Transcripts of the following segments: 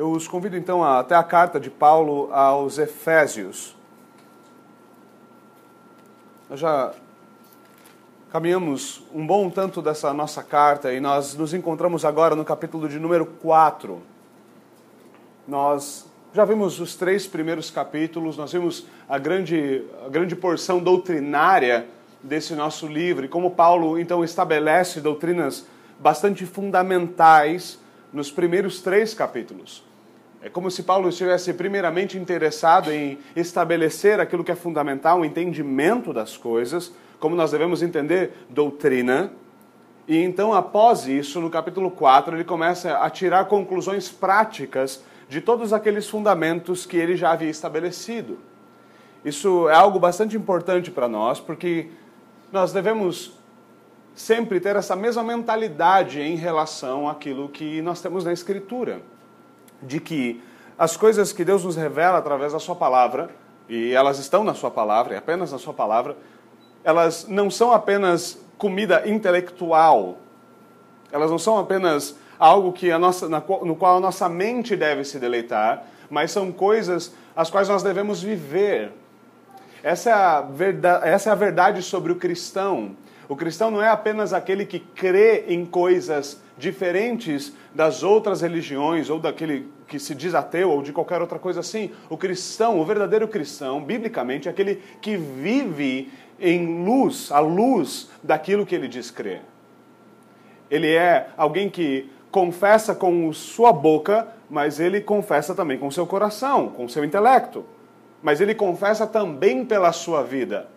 Eu os convido então a, até a carta de Paulo aos Efésios. Nós já caminhamos um bom tanto dessa nossa carta e nós nos encontramos agora no capítulo de número 4. Nós já vimos os três primeiros capítulos, nós vimos a grande, a grande porção doutrinária desse nosso livro e como Paulo então estabelece doutrinas bastante fundamentais nos primeiros três capítulos. É como se Paulo estivesse primeiramente interessado em estabelecer aquilo que é fundamental, o entendimento das coisas, como nós devemos entender doutrina. E então, após isso, no capítulo 4, ele começa a tirar conclusões práticas de todos aqueles fundamentos que ele já havia estabelecido. Isso é algo bastante importante para nós, porque nós devemos sempre ter essa mesma mentalidade em relação àquilo que nós temos na Escritura. De que as coisas que Deus nos revela através da Sua palavra, e elas estão na Sua palavra, e apenas na Sua palavra, elas não são apenas comida intelectual, elas não são apenas algo que a nossa, no qual a nossa mente deve se deleitar, mas são coisas as quais nós devemos viver. Essa é a verdade, essa é a verdade sobre o cristão. O cristão não é apenas aquele que crê em coisas diferentes das outras religiões ou daquele que se diz ateu ou de qualquer outra coisa assim. O cristão, o verdadeiro cristão, biblicamente, é aquele que vive em luz, à luz daquilo que ele diz crer. Ele é alguém que confessa com sua boca, mas ele confessa também com seu coração, com seu intelecto. Mas ele confessa também pela sua vida.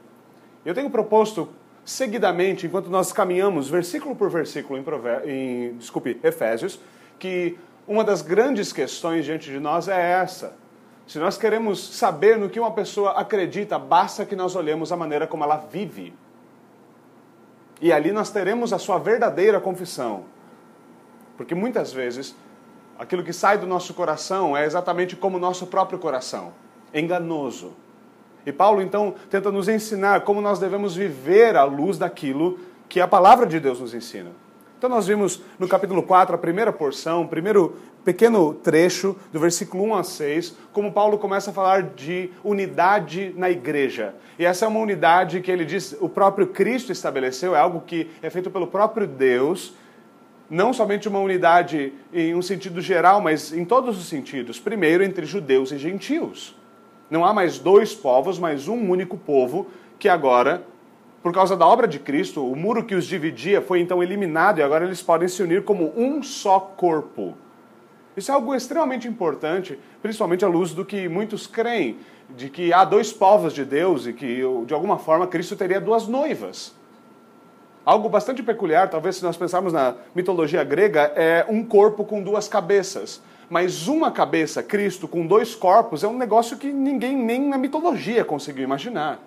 Eu tenho proposto seguidamente, enquanto nós caminhamos versículo por versículo em, em desculpe, Efésios, que uma das grandes questões diante de nós é essa. Se nós queremos saber no que uma pessoa acredita, basta que nós olhemos a maneira como ela vive. E ali nós teremos a sua verdadeira confissão. Porque muitas vezes aquilo que sai do nosso coração é exatamente como o nosso próprio coração enganoso. E Paulo então tenta nos ensinar como nós devemos viver à luz daquilo que a palavra de Deus nos ensina. Então nós vimos no capítulo 4 a primeira porção, o primeiro pequeno trecho do versículo 1 a 6, como Paulo começa a falar de unidade na igreja. E essa é uma unidade que ele diz o próprio Cristo estabeleceu, é algo que é feito pelo próprio Deus, não somente uma unidade em um sentido geral, mas em todos os sentidos. Primeiro, entre judeus e gentios. Não há mais dois povos, mas um único povo que agora, por causa da obra de Cristo, o muro que os dividia foi então eliminado e agora eles podem se unir como um só corpo. Isso é algo extremamente importante, principalmente à luz do que muitos creem, de que há dois povos de Deus e que, de alguma forma, Cristo teria duas noivas. Algo bastante peculiar, talvez se nós pensarmos na mitologia grega, é um corpo com duas cabeças. Mas uma cabeça, Cristo, com dois corpos, é um negócio que ninguém nem na mitologia conseguiu imaginar.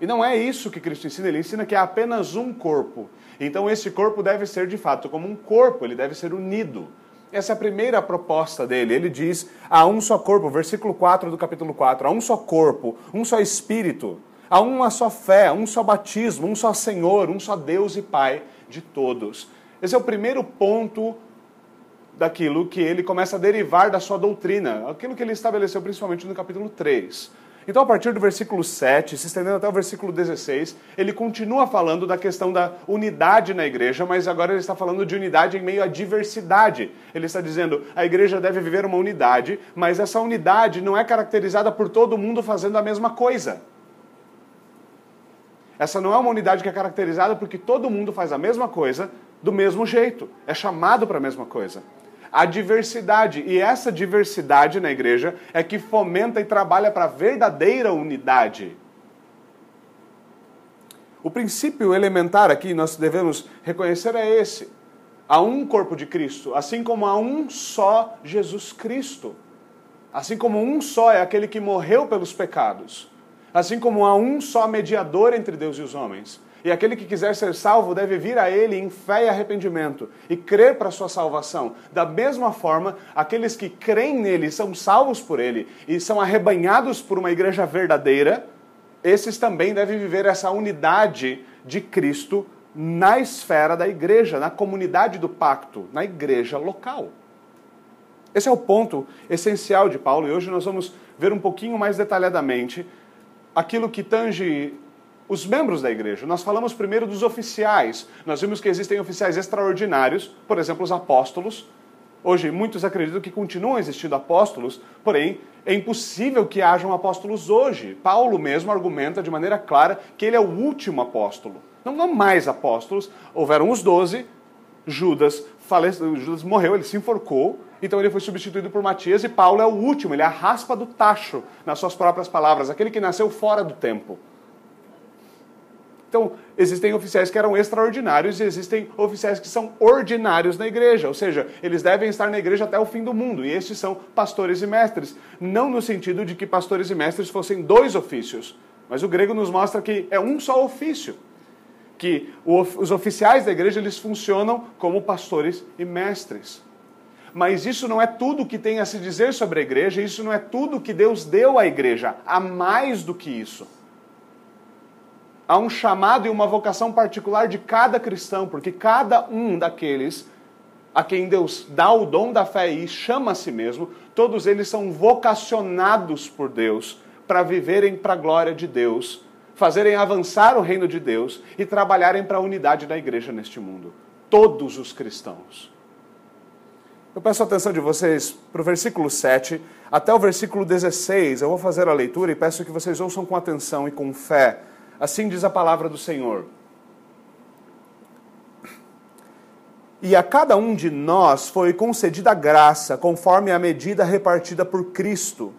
E não é isso que Cristo ensina, ele ensina que é apenas um corpo. Então esse corpo deve ser de fato como um corpo, ele deve ser unido. Essa é a primeira proposta dele. Ele diz: há um só corpo, versículo 4 do capítulo 4, há um só corpo, um só espírito, há uma só fé, um só batismo, um só Senhor, um só Deus e Pai de todos. Esse é o primeiro ponto daquilo que ele começa a derivar da sua doutrina, aquilo que ele estabeleceu principalmente no capítulo 3. Então, a partir do versículo 7, se estendendo até o versículo 16, ele continua falando da questão da unidade na igreja, mas agora ele está falando de unidade em meio à diversidade. Ele está dizendo a igreja deve viver uma unidade, mas essa unidade não é caracterizada por todo mundo fazendo a mesma coisa. Essa não é uma unidade que é caracterizada porque todo mundo faz a mesma coisa do mesmo jeito, é chamado para a mesma coisa a diversidade. E essa diversidade na igreja é que fomenta e trabalha para a verdadeira unidade. O princípio elementar aqui nós devemos reconhecer é esse. Há um corpo de Cristo, assim como há um só Jesus Cristo. Assim como um só é aquele que morreu pelos pecados. Assim como há um só mediador entre Deus e os homens. E aquele que quiser ser salvo deve vir a ele em fé e arrependimento e crer para sua salvação. Da mesma forma, aqueles que creem nele são salvos por ele e são arrebanhados por uma igreja verdadeira, esses também devem viver essa unidade de Cristo na esfera da igreja, na comunidade do pacto, na igreja local. Esse é o ponto essencial de Paulo e hoje nós vamos ver um pouquinho mais detalhadamente aquilo que tange os membros da igreja. Nós falamos primeiro dos oficiais. Nós vimos que existem oficiais extraordinários, por exemplo, os apóstolos. Hoje, muitos acreditam que continuam existindo apóstolos, porém, é impossível que hajam apóstolos hoje. Paulo mesmo argumenta de maneira clara que ele é o último apóstolo. Não há mais apóstolos, houveram os doze, Judas, Judas morreu, ele se enforcou, então ele foi substituído por Matias e Paulo é o último, ele é a raspa do tacho, nas suas próprias palavras, aquele que nasceu fora do tempo. Então, existem oficiais que eram extraordinários e existem oficiais que são ordinários na igreja, ou seja, eles devem estar na igreja até o fim do mundo, e estes são pastores e mestres. Não no sentido de que pastores e mestres fossem dois ofícios, mas o grego nos mostra que é um só ofício. Que os oficiais da igreja eles funcionam como pastores e mestres. Mas isso não é tudo que tem a se dizer sobre a igreja, isso não é tudo que Deus deu à igreja. Há mais do que isso há um chamado e uma vocação particular de cada cristão, porque cada um daqueles a quem Deus dá o dom da fé e chama a si mesmo, todos eles são vocacionados por Deus para viverem para a glória de Deus, fazerem avançar o reino de Deus e trabalharem para a unidade da igreja neste mundo. Todos os cristãos. Eu peço a atenção de vocês para o versículo 7 até o versículo 16. Eu vou fazer a leitura e peço que vocês ouçam com atenção e com fé Assim diz a palavra do Senhor. E a cada um de nós foi concedida graça, conforme a medida repartida por Cristo.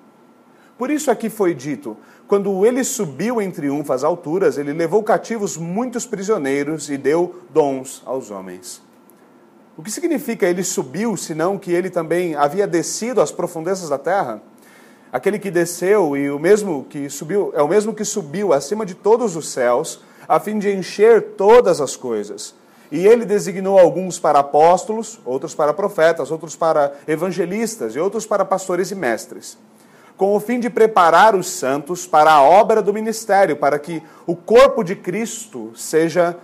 Por isso aqui foi dito: quando ele subiu em triunfo às alturas, ele levou cativos muitos prisioneiros e deu dons aos homens. O que significa ele subiu, senão que ele também havia descido às profundezas da terra? Aquele que desceu e o mesmo que subiu, é o mesmo que subiu acima de todos os céus, a fim de encher todas as coisas. E ele designou alguns para apóstolos, outros para profetas, outros para evangelistas e outros para pastores e mestres, com o fim de preparar os santos para a obra do ministério, para que o corpo de Cristo seja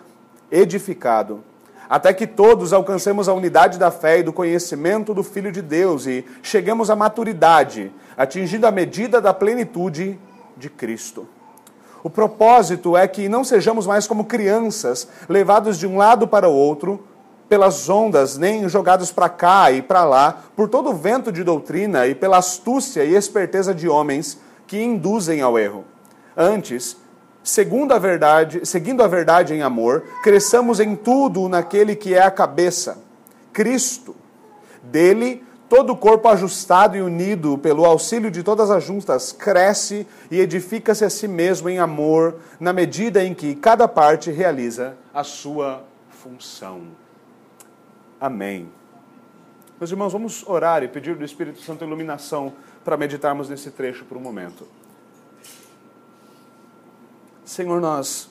edificado até que todos alcancemos a unidade da fé e do conhecimento do Filho de Deus e cheguemos à maturidade, atingindo a medida da plenitude de Cristo. O propósito é que não sejamos mais como crianças, levados de um lado para o outro pelas ondas, nem jogados para cá e para lá por todo o vento de doutrina e pela astúcia e esperteza de homens que induzem ao erro. Antes, segundo a verdade, seguindo a verdade em amor, cresçamos em tudo naquele que é a cabeça, Cristo. Dele, todo o corpo ajustado e unido pelo auxílio de todas as juntas cresce e edifica-se a si mesmo em amor, na medida em que cada parte realiza a sua função. Amém. Meus irmãos, vamos orar e pedir do Espírito Santo iluminação para meditarmos nesse trecho por um momento. Senhor, nós,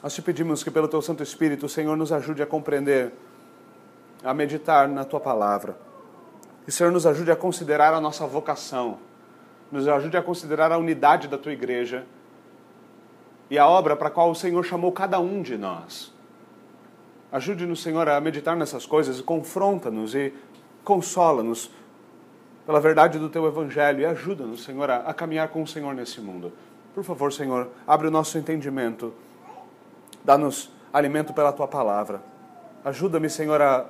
nós te pedimos que pelo teu Santo Espírito, o Senhor nos ajude a compreender, a meditar na tua palavra. Que Senhor nos ajude a considerar a nossa vocação, nos ajude a considerar a unidade da tua igreja e a obra para a qual o Senhor chamou cada um de nós. Ajude-nos, Senhor, a meditar nessas coisas e confronta-nos e consola-nos pela verdade do teu evangelho e ajuda-nos, Senhor, a caminhar com o Senhor nesse mundo. Por favor, Senhor, abre o nosso entendimento. Dá-nos alimento pela tua palavra. Ajuda-me, Senhor, a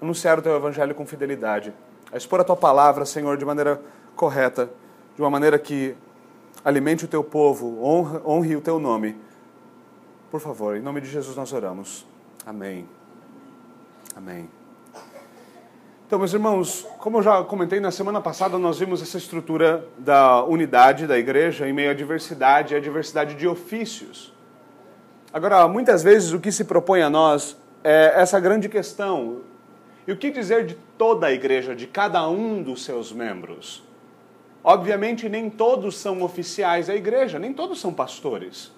anunciar o teu evangelho com fidelidade, a expor a tua palavra, Senhor, de maneira correta, de uma maneira que alimente o teu povo, honre, honre o teu nome. Por favor, em nome de Jesus nós oramos. Amém. Amém. Então, meus irmãos, como eu já comentei na semana passada, nós vimos essa estrutura da unidade da igreja em meio à diversidade à diversidade de ofícios. Agora, muitas vezes o que se propõe a nós é essa grande questão. E o que dizer de toda a igreja, de cada um dos seus membros? Obviamente, nem todos são oficiais da igreja, nem todos são pastores.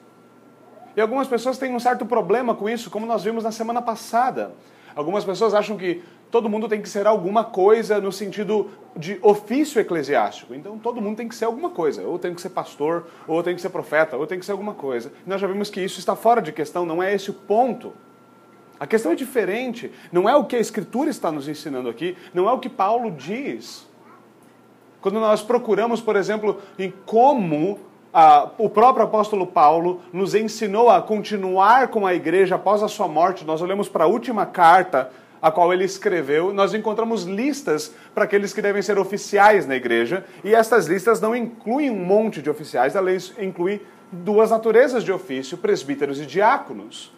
E algumas pessoas têm um certo problema com isso, como nós vimos na semana passada. Algumas pessoas acham que todo mundo tem que ser alguma coisa no sentido de ofício eclesiástico. Então todo mundo tem que ser alguma coisa. Ou tem que ser pastor, ou tem que ser profeta, ou tem que ser alguma coisa. nós já vimos que isso está fora de questão, não é esse o ponto. A questão é diferente. Não é o que a Escritura está nos ensinando aqui, não é o que Paulo diz. Quando nós procuramos, por exemplo, em como ah, o próprio apóstolo Paulo nos ensinou a continuar com a igreja após a sua morte, nós olhamos para a última carta a qual ele escreveu, nós encontramos listas para aqueles que devem ser oficiais na igreja, e estas listas não incluem um monte de oficiais, elas incluem duas naturezas de ofício, presbíteros e diáconos.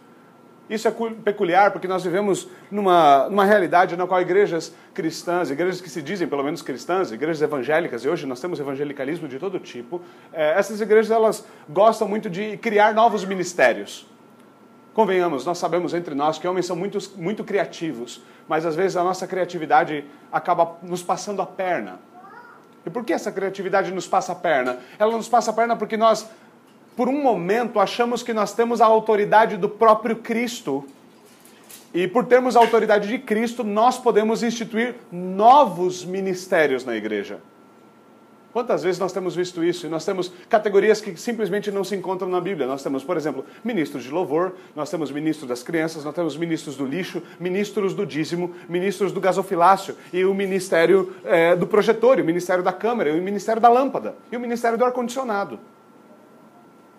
Isso é peculiar porque nós vivemos numa, numa realidade na qual igrejas cristãs, igrejas que se dizem pelo menos cristãs, igrejas evangélicas, e hoje nós temos evangelicalismo de todo tipo, é, essas igrejas elas gostam muito de criar novos ministérios. Convenhamos, nós sabemos entre nós que homens são muito, muito criativos, mas às vezes a nossa criatividade acaba nos passando a perna. E por que essa criatividade nos passa a perna? Ela nos passa a perna porque nós, por um momento, achamos que nós temos a autoridade do próprio Cristo. E por termos a autoridade de Cristo, nós podemos instituir novos ministérios na igreja. Quantas vezes nós temos visto isso? E nós temos categorias que simplesmente não se encontram na Bíblia. Nós temos, por exemplo, ministros de louvor, nós temos ministros das crianças, nós temos ministros do lixo, ministros do dízimo, ministros do gasofilácio e o ministério é, do projetor, o ministério da câmera, o ministério da lâmpada e o ministério do ar-condicionado.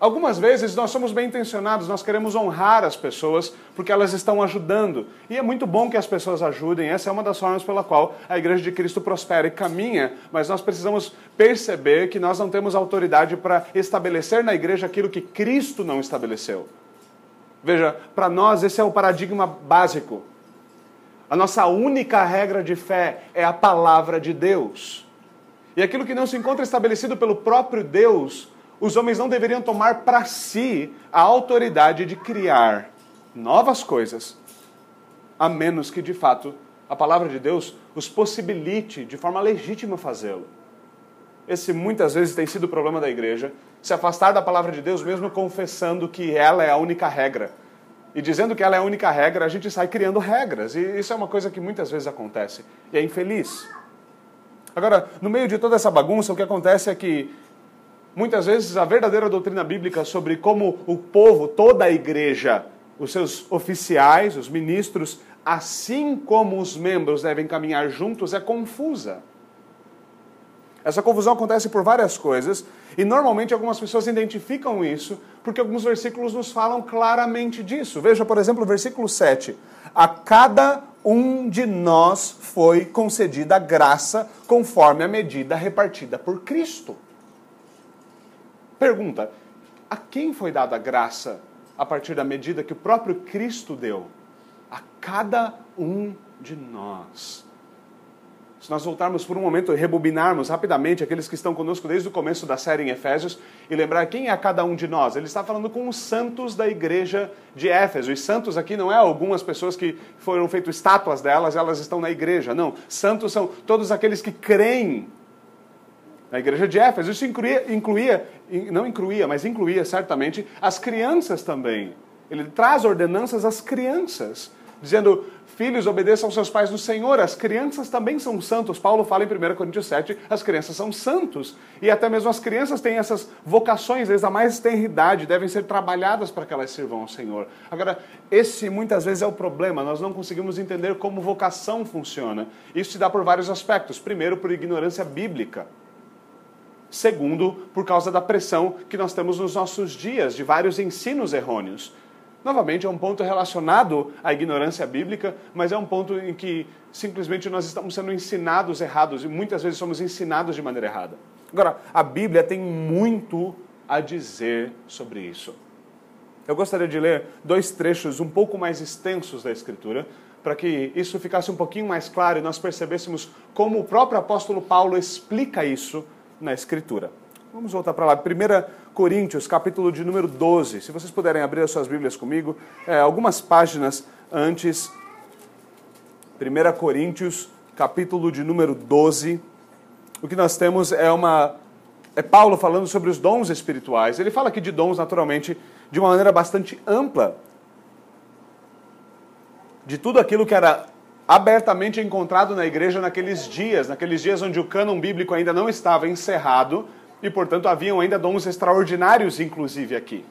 Algumas vezes nós somos bem intencionados, nós queremos honrar as pessoas porque elas estão ajudando. E é muito bom que as pessoas ajudem, essa é uma das formas pela qual a Igreja de Cristo prospera e caminha, mas nós precisamos perceber que nós não temos autoridade para estabelecer na igreja aquilo que Cristo não estabeleceu. Veja, para nós esse é o paradigma básico. A nossa única regra de fé é a palavra de Deus. E aquilo que não se encontra estabelecido pelo próprio Deus, os homens não deveriam tomar para si a autoridade de criar novas coisas, a menos que de fato a palavra de Deus os possibilite de forma legítima fazê-lo. Esse muitas vezes tem sido o problema da igreja, se afastar da palavra de Deus mesmo confessando que ela é a única regra. E dizendo que ela é a única regra, a gente sai criando regras. E isso é uma coisa que muitas vezes acontece. E é infeliz. Agora, no meio de toda essa bagunça, o que acontece é que Muitas vezes a verdadeira doutrina bíblica sobre como o povo, toda a igreja, os seus oficiais, os ministros, assim como os membros devem caminhar juntos, é confusa. Essa confusão acontece por várias coisas, e normalmente algumas pessoas identificam isso porque alguns versículos nos falam claramente disso. Veja, por exemplo, o versículo 7. A cada um de nós foi concedida graça conforme a medida repartida por Cristo. Pergunta: a quem foi dada a graça a partir da medida que o próprio Cristo deu? A cada um de nós. Se nós voltarmos por um momento e rebobinarmos rapidamente aqueles que estão conosco desde o começo da série em Efésios e lembrar quem é cada um de nós, ele está falando com os santos da igreja de Éfeso. E santos aqui não é algumas pessoas que foram feitas estátuas delas, elas estão na igreja. Não, santos são todos aqueles que creem na igreja de Éfeso. Isso incluía, incluía, não incluía, mas incluía certamente as crianças também. Ele traz ordenanças às crianças, dizendo: Filhos, obedeçam aos seus pais no Senhor. As crianças também são santos. Paulo fala em 1 Coríntios 7, as crianças são santos. E até mesmo as crianças têm essas vocações, desde a mais tenra idade, devem ser trabalhadas para que elas sirvam ao Senhor. Agora, esse muitas vezes é o problema. Nós não conseguimos entender como vocação funciona. Isso se dá por vários aspectos. Primeiro, por ignorância bíblica. Segundo, por causa da pressão que nós temos nos nossos dias de vários ensinos errôneos. Novamente, é um ponto relacionado à ignorância bíblica, mas é um ponto em que simplesmente nós estamos sendo ensinados errados e muitas vezes somos ensinados de maneira errada. Agora, a Bíblia tem muito a dizer sobre isso. Eu gostaria de ler dois trechos um pouco mais extensos da Escritura, para que isso ficasse um pouquinho mais claro e nós percebêssemos como o próprio apóstolo Paulo explica isso na Escritura. Vamos voltar para lá. 1 Coríntios, capítulo de número 12. Se vocês puderem abrir as suas Bíblias comigo, é, algumas páginas antes. 1 Coríntios, capítulo de número 12. O que nós temos é uma. É Paulo falando sobre os dons espirituais. Ele fala aqui de dons, naturalmente, de uma maneira bastante ampla. De tudo aquilo que era abertamente encontrado na igreja naqueles dias, naqueles dias onde o cânon bíblico ainda não estava encerrado e, portanto, haviam ainda dons extraordinários, inclusive aqui.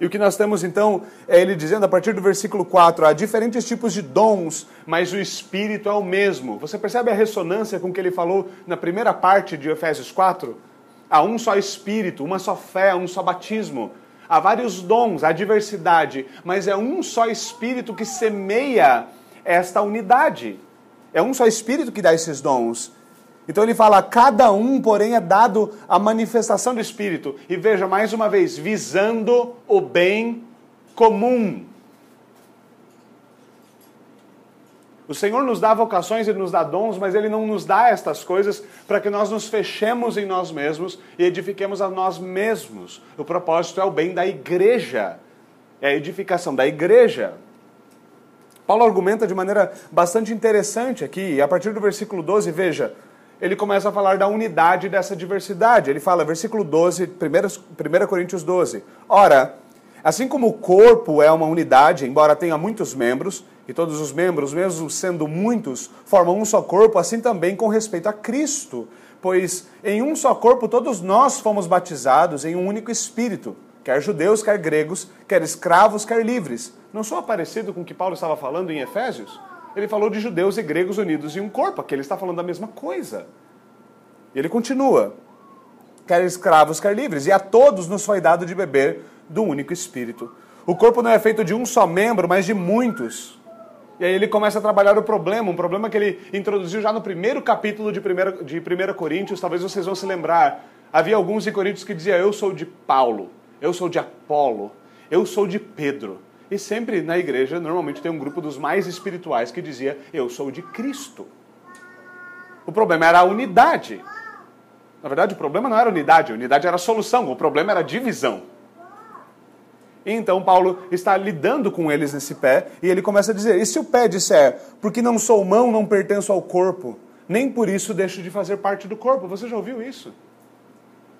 E o que nós temos então é ele dizendo a partir do versículo 4: há diferentes tipos de dons, mas o Espírito é o mesmo. Você percebe a ressonância com que ele falou na primeira parte de Efésios 4? Há um só Espírito, uma só fé, um só batismo. Há vários dons, há diversidade, mas é um só Espírito que semeia esta unidade. É um só Espírito que dá esses dons. Então ele fala: cada um, porém, é dado a manifestação do Espírito. E veja, mais uma vez, visando o bem comum. O Senhor nos dá vocações e nos dá dons, mas Ele não nos dá estas coisas para que nós nos fechemos em nós mesmos e edifiquemos a nós mesmos. O propósito é o bem da igreja, é a edificação da igreja. Paulo argumenta de maneira bastante interessante aqui, a partir do versículo 12, veja, ele começa a falar da unidade dessa diversidade. Ele fala, versículo 12, 1, 1 Coríntios 12: Ora, assim como o corpo é uma unidade, embora tenha muitos membros, e todos os membros, mesmo sendo muitos, formam um só corpo, assim também com respeito a Cristo. Pois em um só corpo todos nós fomos batizados em um único Espírito, quer judeus, quer gregos, quer escravos, quer livres. Não sou parecido com o que Paulo estava falando em Efésios? ele falou de judeus e gregos unidos em um corpo. Aqui ele está falando da mesma coisa. E ele continua: quer escravos, quer livres, e a todos nos foi dado de beber do único Espírito. O corpo não é feito de um só membro, mas de muitos. E aí ele começa a trabalhar o problema, um problema que ele introduziu já no primeiro capítulo de 1, de 1 Coríntios, talvez vocês vão se lembrar. Havia alguns em Coríntios que diziam: Eu sou de Paulo, eu sou de Apolo, eu sou de Pedro. E sempre na igreja, normalmente tem um grupo dos mais espirituais que dizia: Eu sou de Cristo. O problema era a unidade. Na verdade, o problema não era unidade, a unidade era a solução, o problema era a divisão. E então Paulo está lidando com eles nesse pé e ele começa a dizer: E se o pé disser, porque não sou mão, não pertenço ao corpo, nem por isso deixo de fazer parte do corpo? Você já ouviu isso?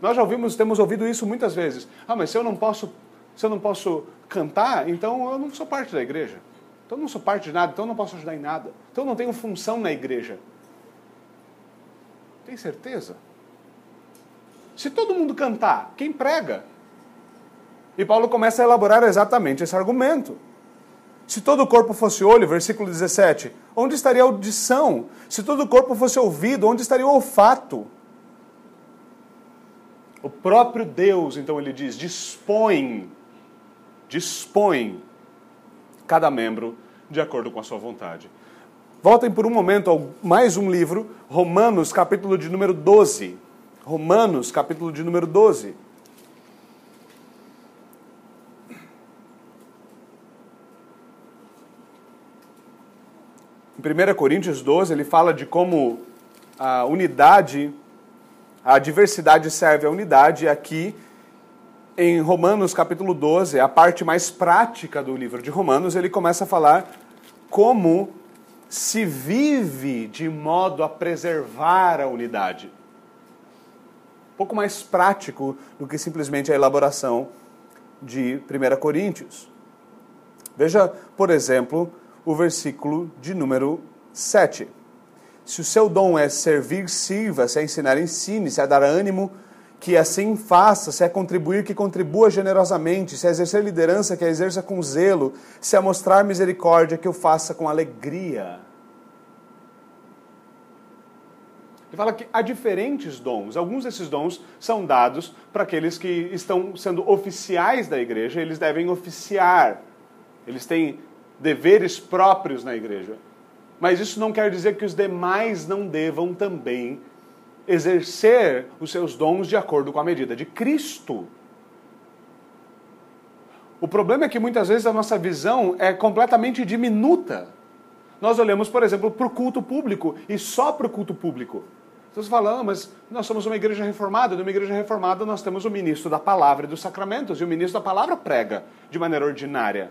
Nós já ouvimos, temos ouvido isso muitas vezes. Ah, mas se eu não posso se eu não posso cantar, então eu não sou parte da igreja. Então eu não sou parte de nada, então eu não posso ajudar em nada. Então eu não tenho função na igreja. Tem certeza? Se todo mundo cantar, quem prega? E Paulo começa a elaborar exatamente esse argumento. Se todo o corpo fosse olho, versículo 17, onde estaria a audição? Se todo o corpo fosse ouvido, onde estaria o olfato? O próprio Deus, então ele diz, dispõe dispõe cada membro de acordo com a sua vontade. Voltem por um momento ao mais um livro, Romanos, capítulo de número 12. Romanos, capítulo de número 12. Em 1 Coríntios 12, ele fala de como a unidade, a diversidade serve à unidade, aqui em Romanos capítulo 12, a parte mais prática do livro de Romanos, ele começa a falar como se vive de modo a preservar a unidade. Um pouco mais prático do que simplesmente a elaboração de 1 Coríntios. Veja, por exemplo, o versículo de número 7. Se o seu dom é servir, sirva, se é ensinar, ensine, se é dar ânimo, que assim faça, se é contribuir, que contribua generosamente, se é exercer liderança, que a exerça com zelo, se é mostrar misericórdia, que o faça com alegria. Ele fala que há diferentes dons. Alguns desses dons são dados para aqueles que estão sendo oficiais da igreja, eles devem oficiar, eles têm deveres próprios na igreja. Mas isso não quer dizer que os demais não devam também exercer os seus dons de acordo com a medida de Cristo. O problema é que muitas vezes a nossa visão é completamente diminuta. Nós olhamos, por exemplo, para o culto público e só para o culto público. Então você ah, mas nós somos uma igreja reformada. Numa igreja reformada nós temos o ministro da palavra e dos sacramentos, e o ministro da palavra prega de maneira ordinária.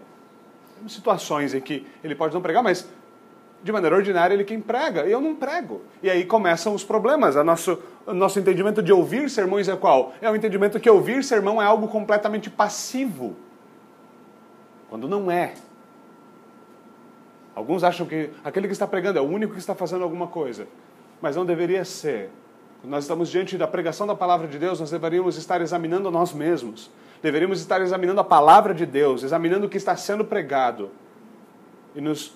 Temos situações em que ele pode não pregar, mas de maneira ordinária, ele quem prega, e eu não prego. E aí começam os problemas. A nosso, o nosso entendimento de ouvir sermões é qual? É o entendimento que ouvir sermão é algo completamente passivo. Quando não é. Alguns acham que aquele que está pregando é o único que está fazendo alguma coisa. Mas não deveria ser. Quando nós estamos diante da pregação da palavra de Deus, nós deveríamos estar examinando nós mesmos deveríamos estar examinando a palavra de Deus, examinando o que está sendo pregado e nos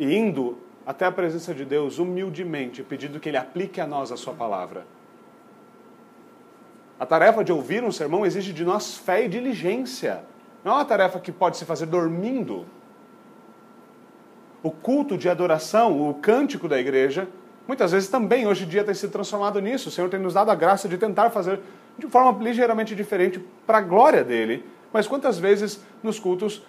e indo até a presença de Deus humildemente, pedindo que Ele aplique a nós a Sua palavra. A tarefa de ouvir um sermão exige de nós fé e diligência. Não é uma tarefa que pode se fazer dormindo. O culto de adoração, o cântico da igreja, muitas vezes também hoje em dia tem sido transformado nisso. O Senhor tem nos dado a graça de tentar fazer de forma ligeiramente diferente para a glória dele. Mas quantas vezes nos cultos,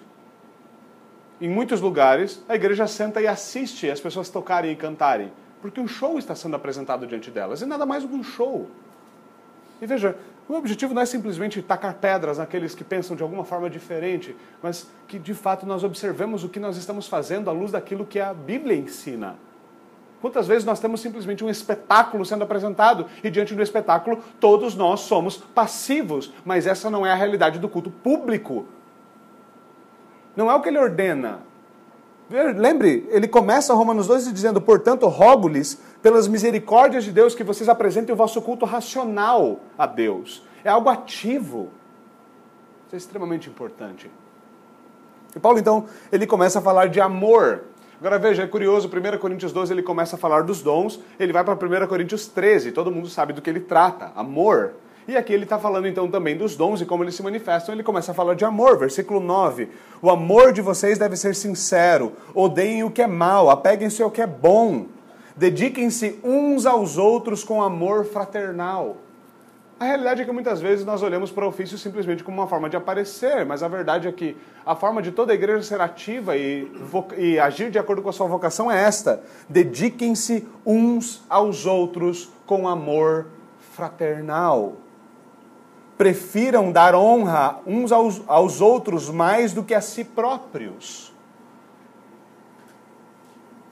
em muitos lugares, a igreja senta e assiste as pessoas tocarem e cantarem, porque um show está sendo apresentado diante delas, e nada mais do que um show. E veja, o objetivo não é simplesmente tacar pedras naqueles que pensam de alguma forma diferente, mas que de fato nós observemos o que nós estamos fazendo à luz daquilo que a Bíblia ensina. Quantas vezes nós temos simplesmente um espetáculo sendo apresentado e diante do espetáculo todos nós somos passivos, mas essa não é a realidade do culto público. Não é o que ele ordena. Lembre, ele começa Romanos 2 dizendo: Portanto, rogo-lhes, pelas misericórdias de Deus, que vocês apresentem o vosso culto racional a Deus. É algo ativo. Isso é extremamente importante. E Paulo, então, ele começa a falar de amor. Agora veja, é curioso, 1 Coríntios 12 ele começa a falar dos dons, ele vai para 1 Coríntios 13, todo mundo sabe do que ele trata, amor. E aqui ele está falando então também dos dons e como eles se manifestam. Ele começa a falar de amor, versículo 9. O amor de vocês deve ser sincero, odeiem o que é mal, apeguem-se ao que é bom, dediquem-se uns aos outros com amor fraternal. A realidade é que muitas vezes nós olhamos para o ofício simplesmente como uma forma de aparecer, mas a verdade é que a forma de toda a igreja ser ativa e, e agir de acordo com a sua vocação é esta: dediquem-se uns aos outros com amor fraternal. Prefiram dar honra uns aos, aos outros mais do que a si próprios.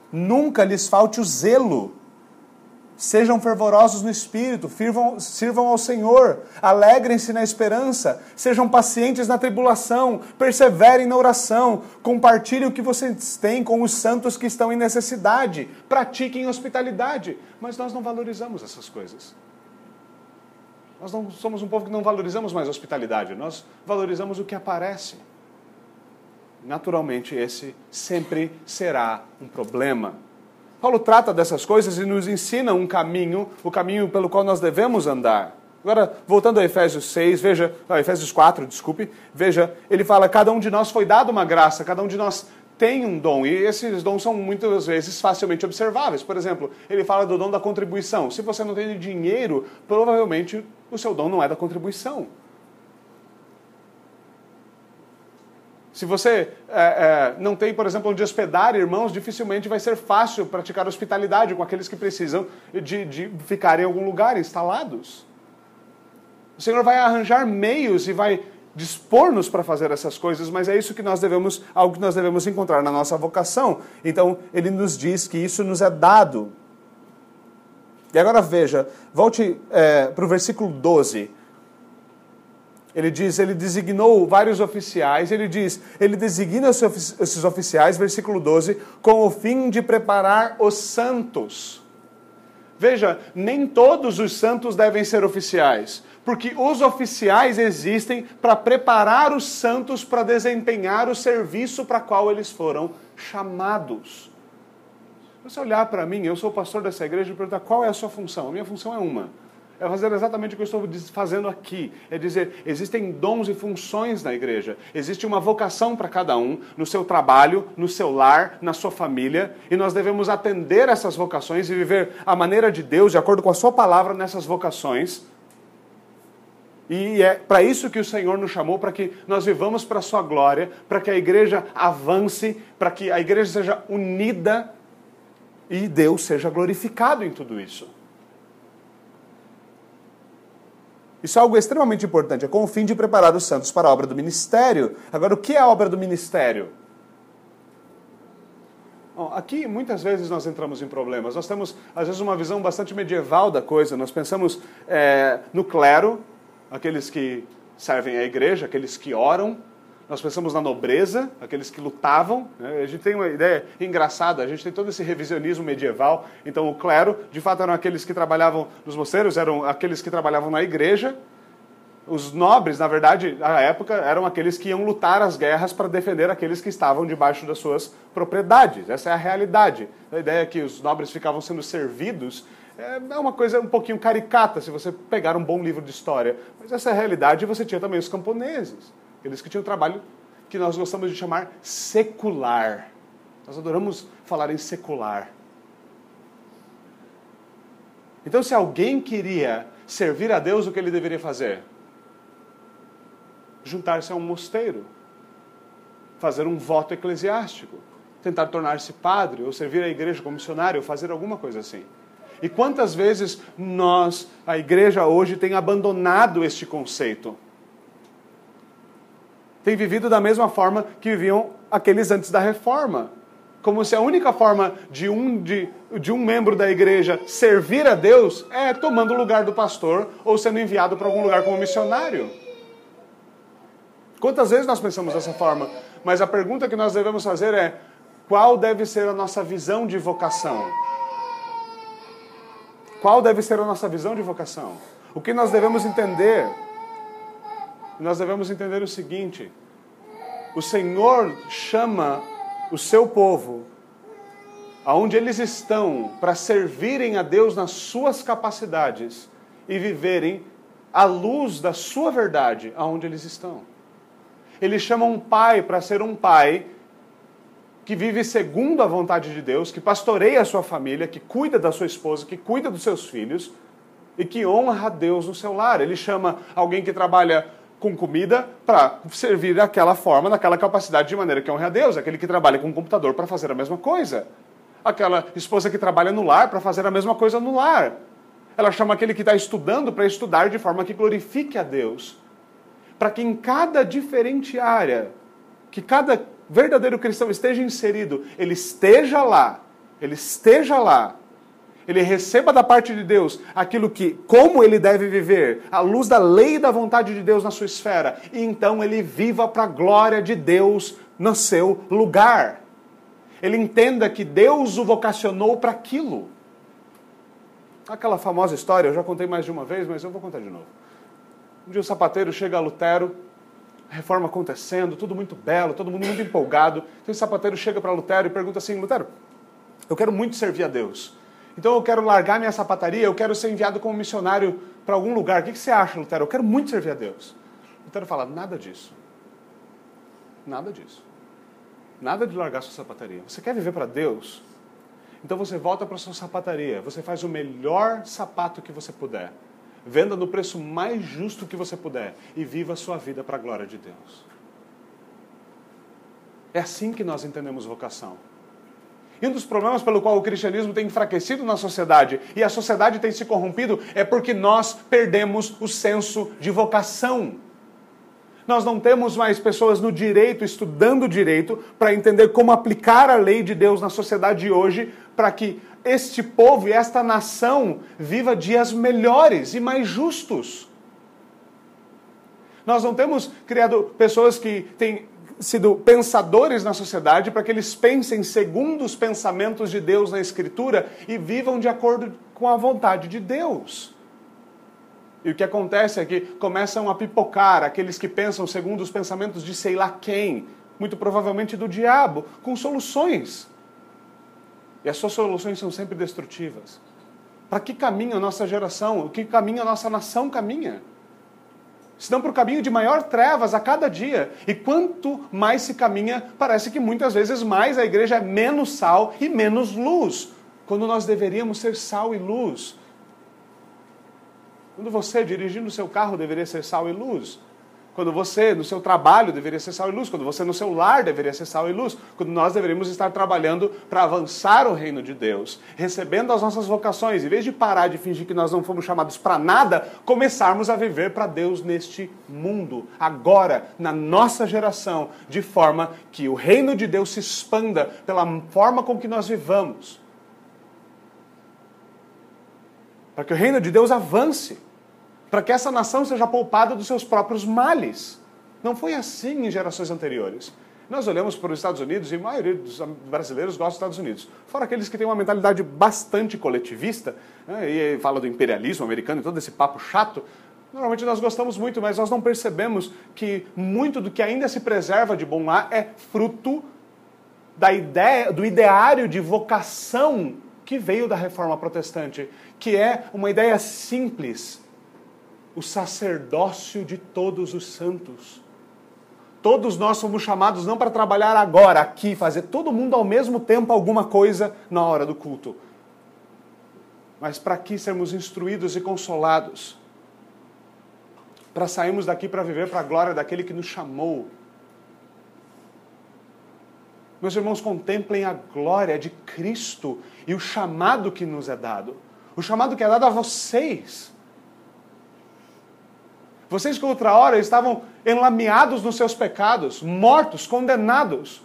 Nunca lhes falte o zelo Sejam fervorosos no espírito, sirvam, sirvam ao Senhor, alegrem-se na esperança, sejam pacientes na tribulação, perseverem na oração, compartilhem o que vocês têm com os santos que estão em necessidade, pratiquem hospitalidade. Mas nós não valorizamos essas coisas. Nós não somos um povo que não valorizamos mais a hospitalidade, nós valorizamos o que aparece. Naturalmente, esse sempre será um problema. Paulo trata dessas coisas e nos ensina um caminho, o caminho pelo qual nós devemos andar. Agora, voltando a Efésios 6, veja, a Efésios 4, desculpe, veja, ele fala: cada um de nós foi dado uma graça, cada um de nós tem um dom, e esses dons são muitas vezes facilmente observáveis. Por exemplo, ele fala do dom da contribuição. Se você não tem dinheiro, provavelmente o seu dom não é da contribuição. Se você é, é, não tem, por exemplo, onde hospedar irmãos, dificilmente vai ser fácil praticar hospitalidade com aqueles que precisam de, de ficar em algum lugar instalados. O Senhor vai arranjar meios e vai dispor-nos para fazer essas coisas, mas é isso que nós devemos, algo que nós devemos encontrar na nossa vocação. Então, ele nos diz que isso nos é dado. E agora veja, volte é, para o versículo 12. Ele diz, ele designou vários oficiais, ele diz, ele designa esses oficiais, versículo 12, com o fim de preparar os santos. Veja, nem todos os santos devem ser oficiais, porque os oficiais existem para preparar os santos para desempenhar o serviço para qual eles foram chamados. Você olhar para mim, eu sou pastor dessa igreja e perguntar qual é a sua função. A minha função é uma é fazer exatamente o que eu estou fazendo aqui. É dizer, existem dons e funções na igreja. Existe uma vocação para cada um, no seu trabalho, no seu lar, na sua família, e nós devemos atender essas vocações e viver a maneira de Deus, de acordo com a sua palavra nessas vocações. E é para isso que o Senhor nos chamou, para que nós vivamos para a sua glória, para que a igreja avance, para que a igreja seja unida e Deus seja glorificado em tudo isso. Isso é algo extremamente importante, é com o fim de preparar os santos para a obra do ministério. Agora, o que é a obra do ministério? Bom, aqui muitas vezes nós entramos em problemas. Nós temos, às vezes, uma visão bastante medieval da coisa. Nós pensamos é, no clero, aqueles que servem à igreja, aqueles que oram, nós pensamos na nobreza, aqueles que lutavam. Né? A gente tem uma ideia engraçada, a gente tem todo esse revisionismo medieval. Então, o clero, de fato, eram aqueles que trabalhavam nos mosteiros, eram aqueles que trabalhavam na igreja. Os nobres, na verdade, na época, eram aqueles que iam lutar as guerras para defender aqueles que estavam debaixo das suas propriedades. Essa é a realidade. A ideia é que os nobres ficavam sendo servidos é uma coisa um pouquinho caricata se você pegar um bom livro de história. Mas essa é a realidade. Você tinha também os camponeses, aqueles que tinham trabalho que nós gostamos de chamar secular. Nós adoramos falar em secular. Então, se alguém queria servir a Deus, o que ele deveria fazer? juntar-se a um mosteiro, fazer um voto eclesiástico, tentar tornar-se padre, ou servir a igreja como missionário, ou fazer alguma coisa assim. E quantas vezes nós, a igreja hoje, tem abandonado este conceito? Tem vivido da mesma forma que viviam aqueles antes da reforma. Como se a única forma de um, de, de um membro da igreja servir a Deus é tomando o lugar do pastor ou sendo enviado para algum lugar como missionário. Quantas vezes nós pensamos dessa forma? Mas a pergunta que nós devemos fazer é: qual deve ser a nossa visão de vocação? Qual deve ser a nossa visão de vocação? O que nós devemos entender? Nós devemos entender o seguinte: o Senhor chama o seu povo aonde eles estão para servirem a Deus nas suas capacidades e viverem à luz da sua verdade aonde eles estão. Ele chama um pai para ser um pai que vive segundo a vontade de Deus, que pastoreia a sua família, que cuida da sua esposa, que cuida dos seus filhos e que honra a Deus no seu lar. Ele chama alguém que trabalha com comida para servir daquela forma, naquela capacidade de maneira que honre a Deus. Aquele que trabalha com um computador para fazer a mesma coisa. Aquela esposa que trabalha no lar para fazer a mesma coisa no lar. Ela chama aquele que está estudando para estudar de forma que glorifique a Deus para que em cada diferente área, que cada verdadeiro cristão esteja inserido, ele esteja lá, ele esteja lá, ele receba da parte de Deus aquilo que, como ele deve viver, à luz da lei e da vontade de Deus na sua esfera, e então ele viva para a glória de Deus no seu lugar. Ele entenda que Deus o vocacionou para aquilo. Aquela famosa história, eu já contei mais de uma vez, mas eu vou contar de novo. Um dia o sapateiro chega a Lutero, reforma acontecendo, tudo muito belo, todo mundo muito empolgado. Então o sapateiro chega para Lutero e pergunta assim: Lutero, eu quero muito servir a Deus. Então eu quero largar minha sapataria, eu quero ser enviado como missionário para algum lugar. O que, você acha, Lutero? Eu quero muito servir a Deus. Lutero fala: nada disso. Nada disso. Nada de largar sua sapataria. Você quer viver para Deus? Então você volta para sua sapataria, você faz o melhor sapato que você puder Venda no preço mais justo que você puder e viva a sua vida para a glória de Deus. É assim que nós entendemos vocação. E um dos problemas pelo qual o cristianismo tem enfraquecido na sociedade e a sociedade tem se corrompido é porque nós perdemos o senso de vocação. Nós não temos mais pessoas no direito estudando direito para entender como aplicar a lei de Deus na sociedade de hoje para que este povo e esta nação viva dias melhores e mais justos. Nós não temos criado pessoas que têm sido pensadores na sociedade para que eles pensem segundo os pensamentos de Deus na Escritura e vivam de acordo com a vontade de Deus. E o que acontece é que começam a pipocar aqueles que pensam segundo os pensamentos de sei lá quem, muito provavelmente do diabo, com soluções e as suas soluções são sempre destrutivas. Para que caminha a nossa geração? O que caminho a nossa nação caminha? Senão para o caminho de maior trevas a cada dia. E quanto mais se caminha, parece que muitas vezes mais a igreja é menos sal e menos luz. Quando nós deveríamos ser sal e luz. Quando você, dirigindo o seu carro, deveria ser sal e luz. Quando você, no seu trabalho, deveria ser sal e luz. Quando você, no seu lar, deveria ser sal e luz. Quando nós deveríamos estar trabalhando para avançar o reino de Deus, recebendo as nossas vocações, em vez de parar de fingir que nós não fomos chamados para nada, começarmos a viver para Deus neste mundo, agora, na nossa geração, de forma que o reino de Deus se expanda pela forma com que nós vivamos. Para que o reino de Deus avance para que essa nação seja poupada dos seus próprios males. Não foi assim em gerações anteriores. Nós olhamos para os Estados Unidos e a maioria dos brasileiros gosta dos Estados Unidos. Fora aqueles que têm uma mentalidade bastante coletivista, né, e fala do imperialismo americano e todo esse papo chato, Normalmente nós gostamos muito, mas nós não percebemos que muito do que ainda se preserva de bom lá é fruto da ideia, do ideário de vocação que veio da reforma protestante, que é uma ideia simples, o sacerdócio de todos os santos. Todos nós somos chamados não para trabalhar agora, aqui, fazer todo mundo ao mesmo tempo alguma coisa na hora do culto, mas para aqui sermos instruídos e consolados, para sairmos daqui para viver para a glória daquele que nos chamou. Meus irmãos, contemplem a glória de Cristo e o chamado que nos é dado. O chamado que é dado a vocês. Vocês que outra hora estavam enlameados nos seus pecados, mortos, condenados,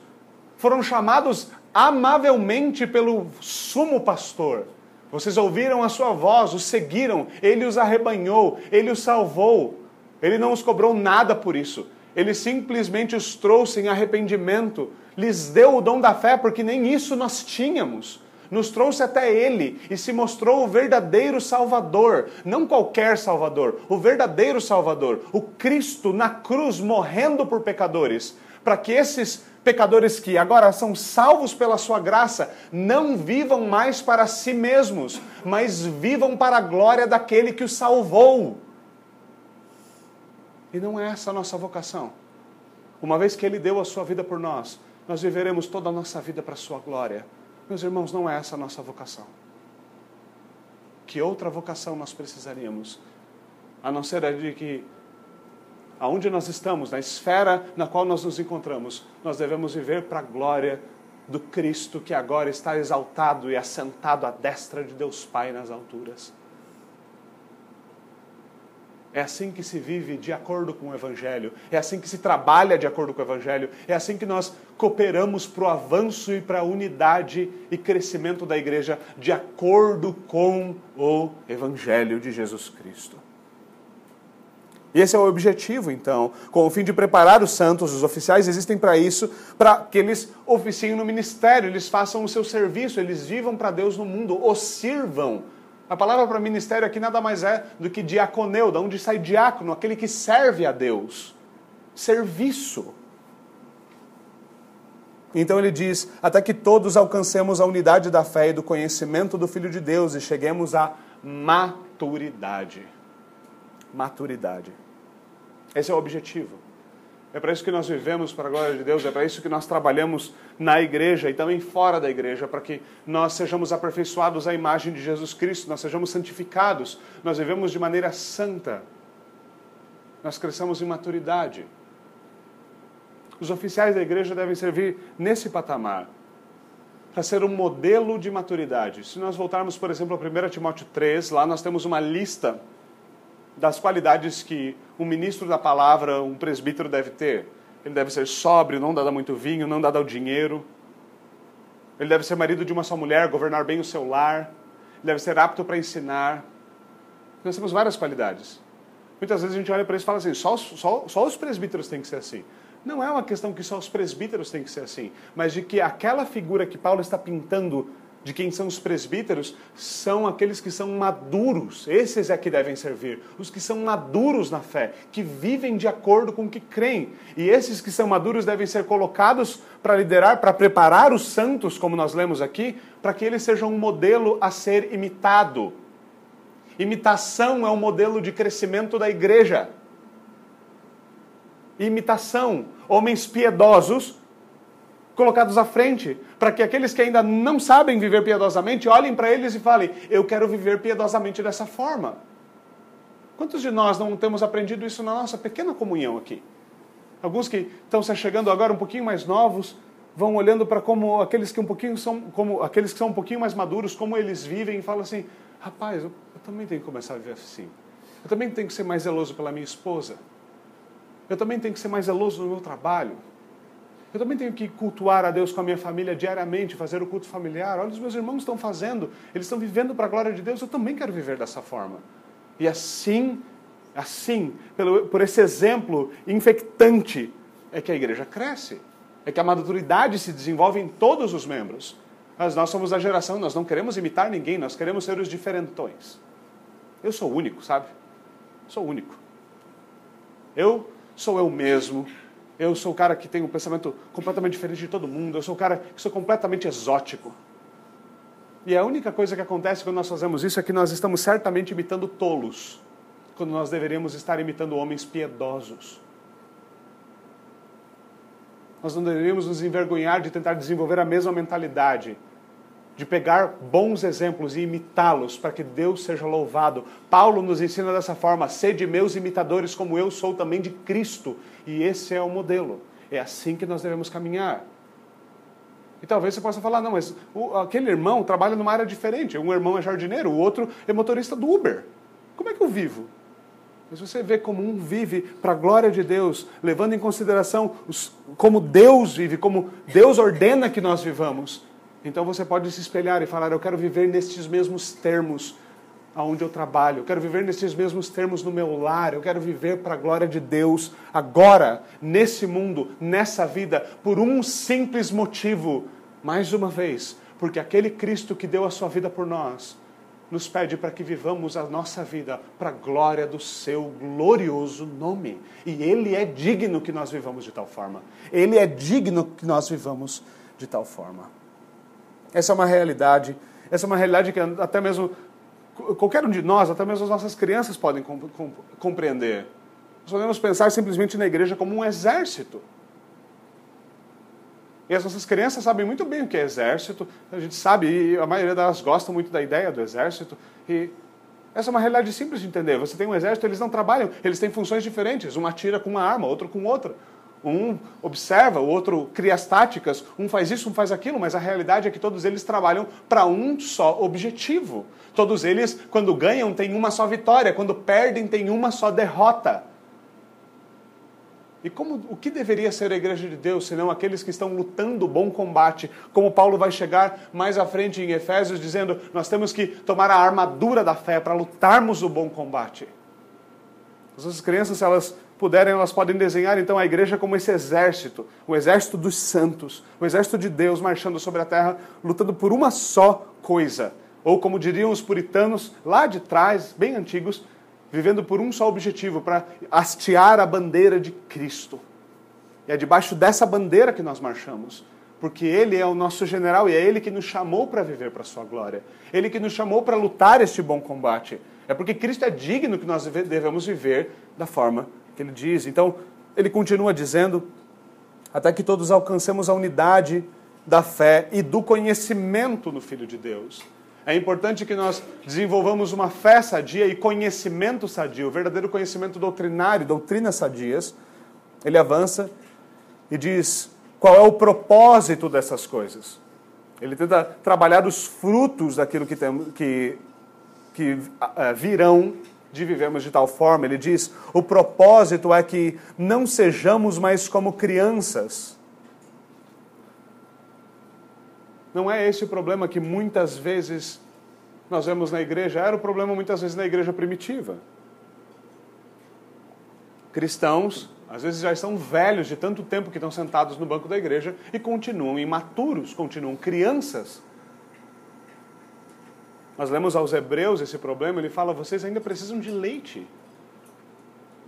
foram chamados amavelmente pelo sumo pastor. Vocês ouviram a sua voz, o seguiram, ele os arrebanhou, ele os salvou. Ele não os cobrou nada por isso. Ele simplesmente os trouxe em arrependimento, lhes deu o dom da fé, porque nem isso nós tínhamos nos trouxe até Ele e se mostrou o verdadeiro Salvador, não qualquer Salvador, o verdadeiro Salvador, o Cristo na cruz morrendo por pecadores, para que esses pecadores que agora são salvos pela Sua graça não vivam mais para si mesmos, mas vivam para a glória daquele que os salvou. E não é essa a nossa vocação. Uma vez que Ele deu a Sua vida por nós, nós viveremos toda a nossa vida para a Sua glória. Meus irmãos, não é essa a nossa vocação. Que outra vocação nós precisaríamos? A não ser a de que, aonde nós estamos, na esfera na qual nós nos encontramos, nós devemos viver para a glória do Cristo que agora está exaltado e assentado à destra de Deus Pai nas alturas. É assim que se vive de acordo com o Evangelho, é assim que se trabalha de acordo com o Evangelho, é assim que nós cooperamos para o avanço e para a unidade e crescimento da igreja de acordo com o Evangelho de Jesus Cristo. E esse é o objetivo, então, com o fim de preparar os santos, os oficiais existem para isso, para que eles oficiem no ministério, eles façam o seu serviço, eles vivam para Deus no mundo, o sirvam a palavra para ministério aqui nada mais é do que diaconeu, de onde sai diácono, aquele que serve a Deus. Serviço. Então ele diz: até que todos alcancemos a unidade da fé e do conhecimento do Filho de Deus e cheguemos à maturidade. Maturidade. Esse é o objetivo. É para isso que nós vivemos para a glória de Deus, é para isso que nós trabalhamos na igreja e também fora da igreja, para que nós sejamos aperfeiçoados à imagem de Jesus Cristo, nós sejamos santificados, nós vivemos de maneira santa, nós cresçamos em maturidade. Os oficiais da igreja devem servir nesse patamar, para ser um modelo de maturidade. Se nós voltarmos, por exemplo, a 1 Timóteo 3, lá nós temos uma lista das qualidades que um ministro da palavra, um presbítero deve ter. Ele deve ser sóbrio, não dar muito vinho, não dar o dinheiro. Ele deve ser marido de uma só mulher, governar bem o seu lar. Ele deve ser apto para ensinar. Nós temos várias qualidades. Muitas vezes a gente olha para isso e fala assim: só, só, só os presbíteros têm que ser assim. Não é uma questão que só os presbíteros têm que ser assim, mas de que aquela figura que Paulo está pintando de quem são os presbíteros são aqueles que são maduros. Esses é que devem servir. Os que são maduros na fé, que vivem de acordo com o que creem. E esses que são maduros devem ser colocados para liderar, para preparar os santos, como nós lemos aqui, para que eles sejam um modelo a ser imitado. Imitação é um modelo de crescimento da igreja. Imitação. Homens piedosos colocados à frente, para que aqueles que ainda não sabem viver piedosamente olhem para eles e falem: Eu quero viver piedosamente dessa forma. Quantos de nós não temos aprendido isso na nossa pequena comunhão aqui? Alguns que estão se chegando agora um pouquinho mais novos vão olhando para como aqueles que um pouquinho são como aqueles que são um pouquinho mais maduros, como eles vivem e falam assim: "Rapaz, eu, eu também tenho que começar a viver assim. Eu também tenho que ser mais zeloso pela minha esposa. Eu também tenho que ser mais zeloso no meu trabalho. Eu também tenho que cultuar a Deus com a minha família diariamente, fazer o culto familiar. Olha, os meus irmãos estão fazendo, eles estão vivendo para a glória de Deus, eu também quero viver dessa forma. E assim, assim, pelo, por esse exemplo infectante, é que a igreja cresce, é que a maturidade se desenvolve em todos os membros. Mas nós somos a geração, nós não queremos imitar ninguém, nós queremos ser os diferentões. Eu sou único, sabe? Sou único. Eu sou eu mesmo. Eu sou o cara que tem um pensamento completamente diferente de todo mundo. Eu sou o cara que sou completamente exótico. E a única coisa que acontece quando nós fazemos isso é que nós estamos certamente imitando tolos, quando nós deveríamos estar imitando homens piedosos. Nós não deveríamos nos envergonhar de tentar desenvolver a mesma mentalidade de pegar bons exemplos e imitá-los para que Deus seja louvado. Paulo nos ensina dessa forma: sede meus imitadores, como eu sou também de Cristo. E esse é o modelo. É assim que nós devemos caminhar. E talvez você possa falar, não, mas o, aquele irmão trabalha numa área diferente. Um irmão é jardineiro, o outro é motorista do Uber. Como é que eu vivo? Mas você vê como um vive para a glória de Deus, levando em consideração os, como Deus vive, como Deus ordena que nós vivamos. Então você pode se espelhar e falar: Eu quero viver nestes mesmos termos aonde eu trabalho, eu quero viver nesses mesmos termos no meu lar, eu quero viver para a glória de Deus agora, nesse mundo, nessa vida, por um simples motivo. Mais uma vez, porque aquele Cristo que deu a sua vida por nós nos pede para que vivamos a nossa vida para a glória do seu glorioso nome. E Ele é digno que nós vivamos de tal forma. Ele é digno que nós vivamos de tal forma. Essa é uma realidade. Essa é uma realidade que até mesmo qualquer um de nós, até mesmo as nossas crianças podem compreender. Nós podemos pensar simplesmente na igreja como um exército. E as nossas crianças sabem muito bem o que é exército, a gente sabe, e a maioria delas gosta muito da ideia do exército. E essa é uma realidade simples de entender. Você tem um exército, eles não trabalham, eles têm funções diferentes. Um atira com uma arma, outro com outra. Um observa, o outro cria as táticas, um faz isso, um faz aquilo, mas a realidade é que todos eles trabalham para um só objetivo. Todos eles, quando ganham, têm uma só vitória, quando perdem, têm uma só derrota. E como, o que deveria ser a igreja de Deus, senão aqueles que estão lutando o bom combate? Como Paulo vai chegar mais à frente em Efésios, dizendo: nós temos que tomar a armadura da fé para lutarmos o bom combate. As nossas crianças, elas puderem, elas podem desenhar então a igreja como esse exército, o exército dos santos, o exército de Deus marchando sobre a terra, lutando por uma só coisa. Ou como diriam os puritanos lá de trás, bem antigos, vivendo por um só objetivo, para hastear a bandeira de Cristo. E é debaixo dessa bandeira que nós marchamos, porque Ele é o nosso general e é Ele que nos chamou para viver para a Sua glória. Ele que nos chamou para lutar este bom combate. É porque Cristo é digno que nós devemos viver da forma que ele diz. Então, ele continua dizendo: até que todos alcancemos a unidade da fé e do conhecimento no Filho de Deus. É importante que nós desenvolvamos uma fé sadia e conhecimento sadio, o verdadeiro conhecimento doutrinário, doutrinas sadias. Ele avança e diz qual é o propósito dessas coisas. Ele tenta trabalhar os frutos daquilo que, tem, que, que uh, virão de vivermos de tal forma. Ele diz: o propósito é que não sejamos mais como crianças. Não é esse o problema que muitas vezes nós vemos na igreja, era o problema muitas vezes na igreja primitiva. Cristãos, às vezes já estão velhos de tanto tempo que estão sentados no banco da igreja e continuam imaturos, continuam crianças nós lemos aos Hebreus esse problema, ele fala: vocês ainda precisam de leite.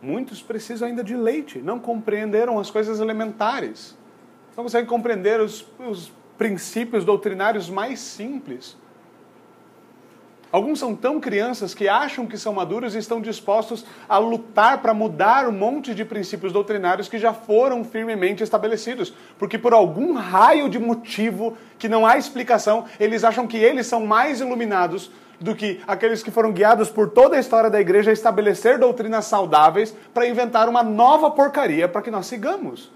Muitos precisam ainda de leite, não compreenderam as coisas elementares. Não conseguem compreender os, os princípios doutrinários mais simples. Alguns são tão crianças que acham que são maduros e estão dispostos a lutar para mudar um monte de princípios doutrinários que já foram firmemente estabelecidos. Porque por algum raio de motivo que não há explicação, eles acham que eles são mais iluminados do que aqueles que foram guiados por toda a história da igreja a estabelecer doutrinas saudáveis para inventar uma nova porcaria para que nós sigamos.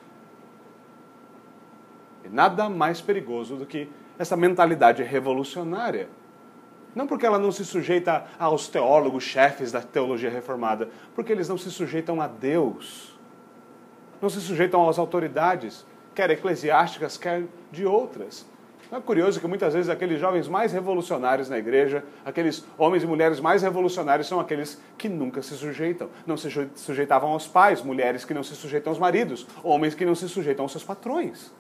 E nada mais perigoso do que essa mentalidade revolucionária. Não porque ela não se sujeita aos teólogos, chefes da teologia reformada, porque eles não se sujeitam a Deus. Não se sujeitam às autoridades, quer eclesiásticas, quer de outras. Não é curioso que muitas vezes aqueles jovens mais revolucionários na igreja, aqueles homens e mulheres mais revolucionários são aqueles que nunca se sujeitam. Não se sujeitavam aos pais, mulheres que não se sujeitam aos maridos, homens que não se sujeitam aos seus patrões.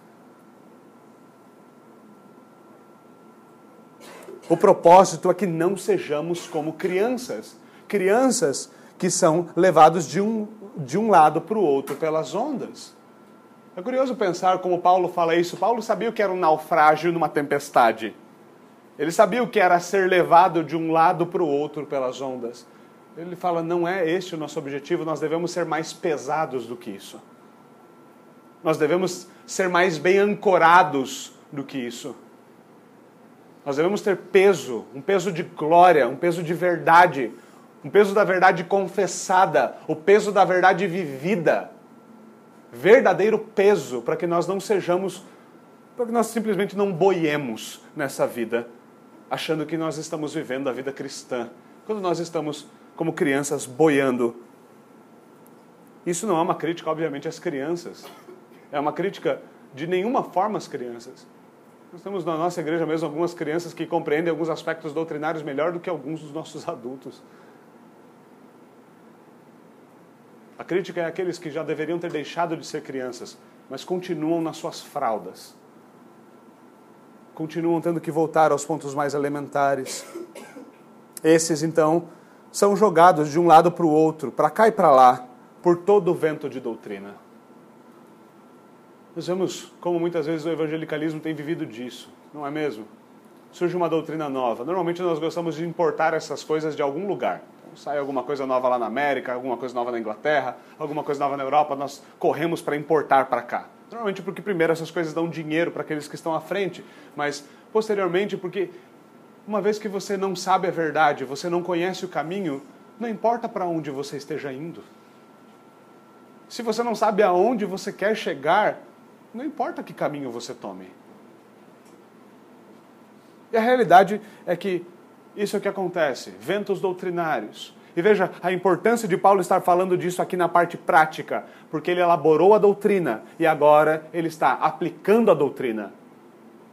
O propósito é que não sejamos como crianças. Crianças que são levados de um, de um lado para o outro pelas ondas. É curioso pensar como Paulo fala isso. Paulo sabia o que era um naufrágio numa tempestade. Ele sabia o que era ser levado de um lado para o outro pelas ondas. Ele fala: não é este o nosso objetivo, nós devemos ser mais pesados do que isso. Nós devemos ser mais bem ancorados do que isso. Nós devemos ter peso, um peso de glória, um peso de verdade, um peso da verdade confessada, o peso da verdade vivida. Verdadeiro peso para que nós não sejamos, para que nós simplesmente não boiemos nessa vida, achando que nós estamos vivendo a vida cristã, quando nós estamos como crianças boiando. Isso não é uma crítica, obviamente, às crianças. É uma crítica de nenhuma forma às crianças. Nós temos na nossa igreja mesmo algumas crianças que compreendem alguns aspectos doutrinários melhor do que alguns dos nossos adultos. A crítica é aqueles que já deveriam ter deixado de ser crianças, mas continuam nas suas fraldas. Continuam tendo que voltar aos pontos mais elementares. Esses, então, são jogados de um lado para o outro, para cá e para lá, por todo o vento de doutrina. Nós vemos como muitas vezes o evangelicalismo tem vivido disso, não é mesmo? Surge uma doutrina nova. Normalmente nós gostamos de importar essas coisas de algum lugar. Então, sai alguma coisa nova lá na América, alguma coisa nova na Inglaterra, alguma coisa nova na Europa, nós corremos para importar para cá. Normalmente porque primeiro essas coisas dão dinheiro para aqueles que estão à frente, mas posteriormente porque uma vez que você não sabe a verdade, você não conhece o caminho, não importa para onde você esteja indo. Se você não sabe aonde você quer chegar, não importa que caminho você tome. E a realidade é que isso é o que acontece. Ventos doutrinários. E veja a importância de Paulo estar falando disso aqui na parte prática, porque ele elaborou a doutrina e agora ele está aplicando a doutrina.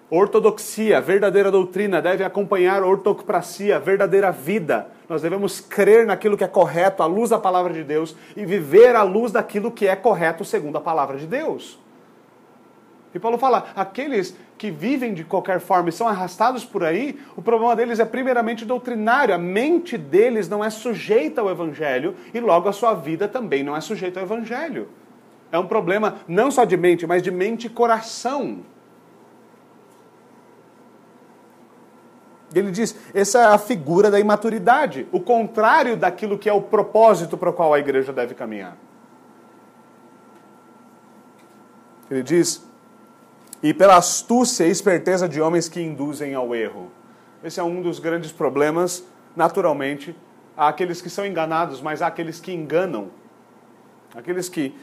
Ortodoxia, verdadeira doutrina, deve acompanhar a ortopracia, verdadeira vida. Nós devemos crer naquilo que é correto, à luz da palavra de Deus, e viver à luz daquilo que é correto segundo a palavra de Deus. E Paulo fala: aqueles que vivem de qualquer forma e são arrastados por aí, o problema deles é primeiramente doutrinário. A mente deles não é sujeita ao evangelho e logo a sua vida também não é sujeita ao evangelho. É um problema não só de mente, mas de mente e coração. Ele diz: essa é a figura da imaturidade, o contrário daquilo que é o propósito para o qual a igreja deve caminhar. Ele diz: e pela astúcia e esperteza de homens que induzem ao erro. Esse é um dos grandes problemas, naturalmente. Há aqueles que são enganados, mas há aqueles que enganam. Aqueles que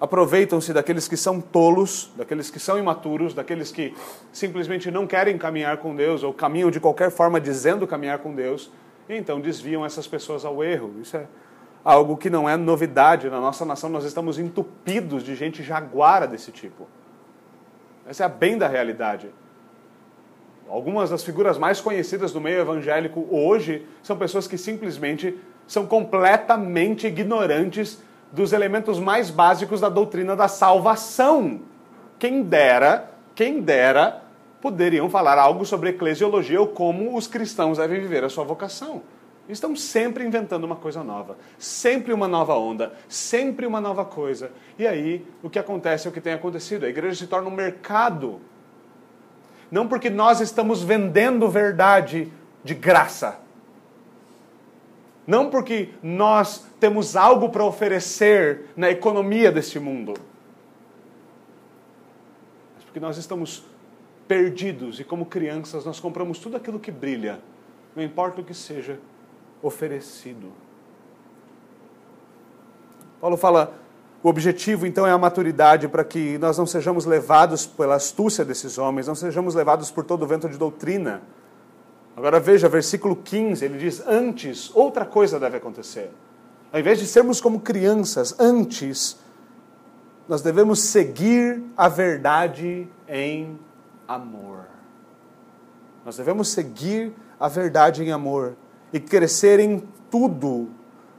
aproveitam-se daqueles que são tolos, daqueles que são imaturos, daqueles que simplesmente não querem caminhar com Deus ou caminham de qualquer forma dizendo caminhar com Deus, e então desviam essas pessoas ao erro. Isso é algo que não é novidade na nossa nação, nós estamos entupidos de gente jaguara desse tipo. Essa é a bem da realidade. Algumas das figuras mais conhecidas do meio evangélico hoje são pessoas que simplesmente são completamente ignorantes dos elementos mais básicos da doutrina da salvação. Quem dera, quem dera, poderiam falar algo sobre eclesiologia ou como os cristãos devem viver a sua vocação. Estão sempre inventando uma coisa nova, sempre uma nova onda, sempre uma nova coisa. E aí, o que acontece é o que tem acontecido: a igreja se torna um mercado. Não porque nós estamos vendendo verdade de graça, não porque nós temos algo para oferecer na economia deste mundo, mas porque nós estamos perdidos e, como crianças, nós compramos tudo aquilo que brilha, não importa o que seja oferecido. Paulo fala: o objetivo então é a maturidade para que nós não sejamos levados pela astúcia desses homens, não sejamos levados por todo o vento de doutrina Agora veja, versículo 15, ele diz: Antes, outra coisa deve acontecer. Ao invés de sermos como crianças, antes, nós devemos seguir a verdade em amor. Nós devemos seguir a verdade em amor e crescer em tudo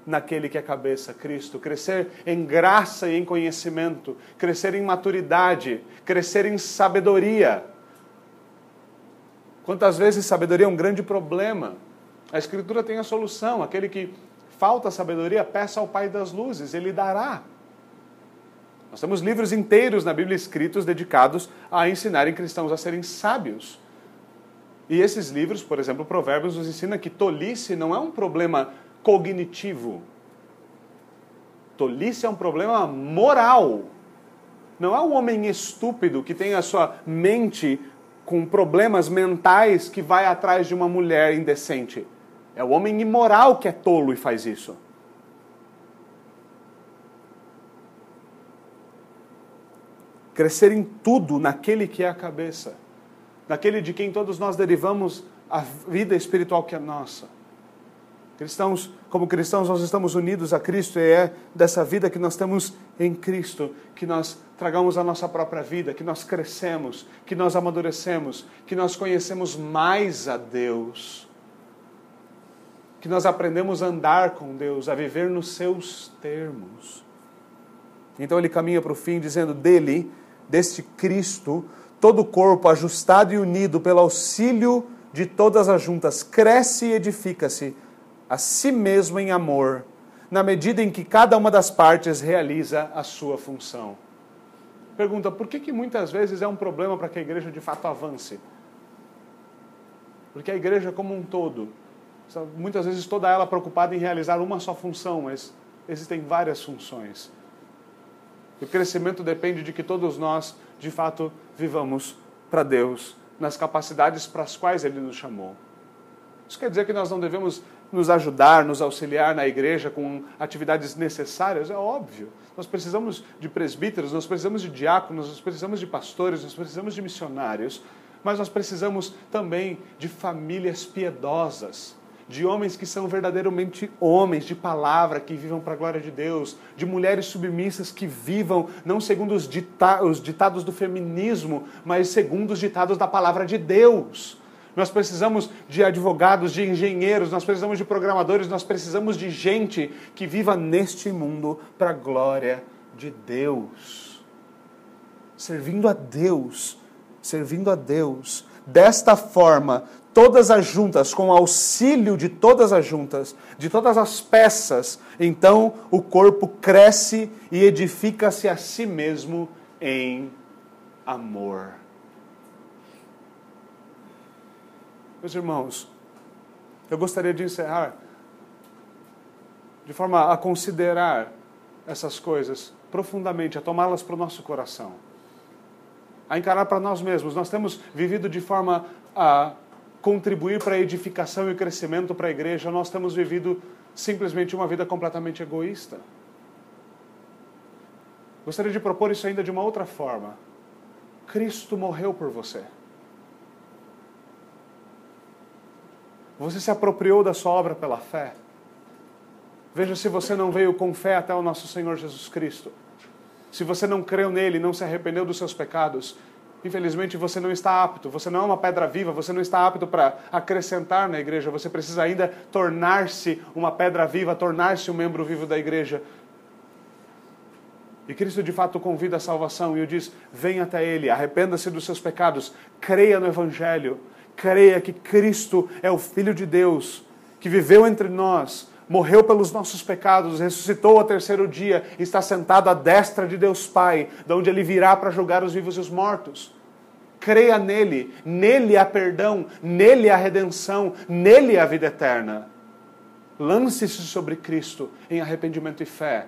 naquele que é cabeça, Cristo. Crescer em graça e em conhecimento, crescer em maturidade, crescer em sabedoria Quantas vezes sabedoria é um grande problema? A Escritura tem a solução. Aquele que falta sabedoria, peça ao Pai das luzes, ele dará. Nós temos livros inteiros na Bíblia escritos dedicados a ensinarem cristãos a serem sábios. E esses livros, por exemplo, Provérbios nos ensina que tolice não é um problema cognitivo. Tolice é um problema moral. Não é um homem estúpido que tem a sua mente com problemas mentais que vai atrás de uma mulher indecente. É o homem imoral que é tolo e faz isso. Crescer em tudo naquele que é a cabeça, naquele de quem todos nós derivamos a vida espiritual que é nossa. Cristãos, como cristãos, nós estamos unidos a Cristo e é dessa vida que nós temos em Cristo que nós tragamos a nossa própria vida, que nós crescemos, que nós amadurecemos, que nós conhecemos mais a Deus, que nós aprendemos a andar com Deus, a viver nos seus termos. Então ele caminha para o fim dizendo: dele, deste Cristo, todo o corpo ajustado e unido pelo auxílio de todas as juntas, cresce e edifica-se a si mesmo em amor, na medida em que cada uma das partes realiza a sua função. Pergunta: por que, que muitas vezes é um problema para que a igreja de fato avance? Porque a igreja como um todo, muitas vezes toda ela preocupada em realizar uma só função, mas existem várias funções. O crescimento depende de que todos nós, de fato, vivamos para Deus, nas capacidades para as quais Ele nos chamou. Isso quer dizer que nós não devemos nos ajudar, nos auxiliar na igreja com atividades necessárias? É óbvio. Nós precisamos de presbíteros, nós precisamos de diáconos, nós precisamos de pastores, nós precisamos de missionários, mas nós precisamos também de famílias piedosas, de homens que são verdadeiramente homens de palavra, que vivam para a glória de Deus, de mulheres submissas que vivam não segundo os, dita os ditados do feminismo, mas segundo os ditados da palavra de Deus nós precisamos de advogados, de engenheiros, nós precisamos de programadores, nós precisamos de gente que viva neste mundo para a glória de Deus. Servindo a Deus, servindo a Deus. Desta forma, todas as juntas, com auxílio de todas as juntas, de todas as peças, então o corpo cresce e edifica-se a si mesmo em amor. Meus irmãos, eu gostaria de encerrar de forma a considerar essas coisas profundamente, a tomá-las para o nosso coração, a encarar para nós mesmos. Nós temos vivido de forma a contribuir para a edificação e crescimento para a igreja, nós temos vivido simplesmente uma vida completamente egoísta. Gostaria de propor isso ainda de uma outra forma. Cristo morreu por você. Você se apropriou da sua obra pela fé? Veja se você não veio com fé até o nosso Senhor Jesus Cristo. Se você não creu nele, não se arrependeu dos seus pecados, infelizmente você não está apto, você não é uma pedra viva, você não está apto para acrescentar na igreja, você precisa ainda tornar-se uma pedra viva, tornar-se um membro vivo da igreja. E Cristo de fato convida a salvação e o diz: venha até Ele, arrependa-se dos seus pecados, creia no Evangelho, creia que Cristo é o Filho de Deus, que viveu entre nós, morreu pelos nossos pecados, ressuscitou ao terceiro dia, está sentado à destra de Deus Pai, de onde ele virá para julgar os vivos e os mortos. Creia nele, nele há perdão, nele há redenção, nele há vida eterna. Lance-se sobre Cristo em arrependimento e fé.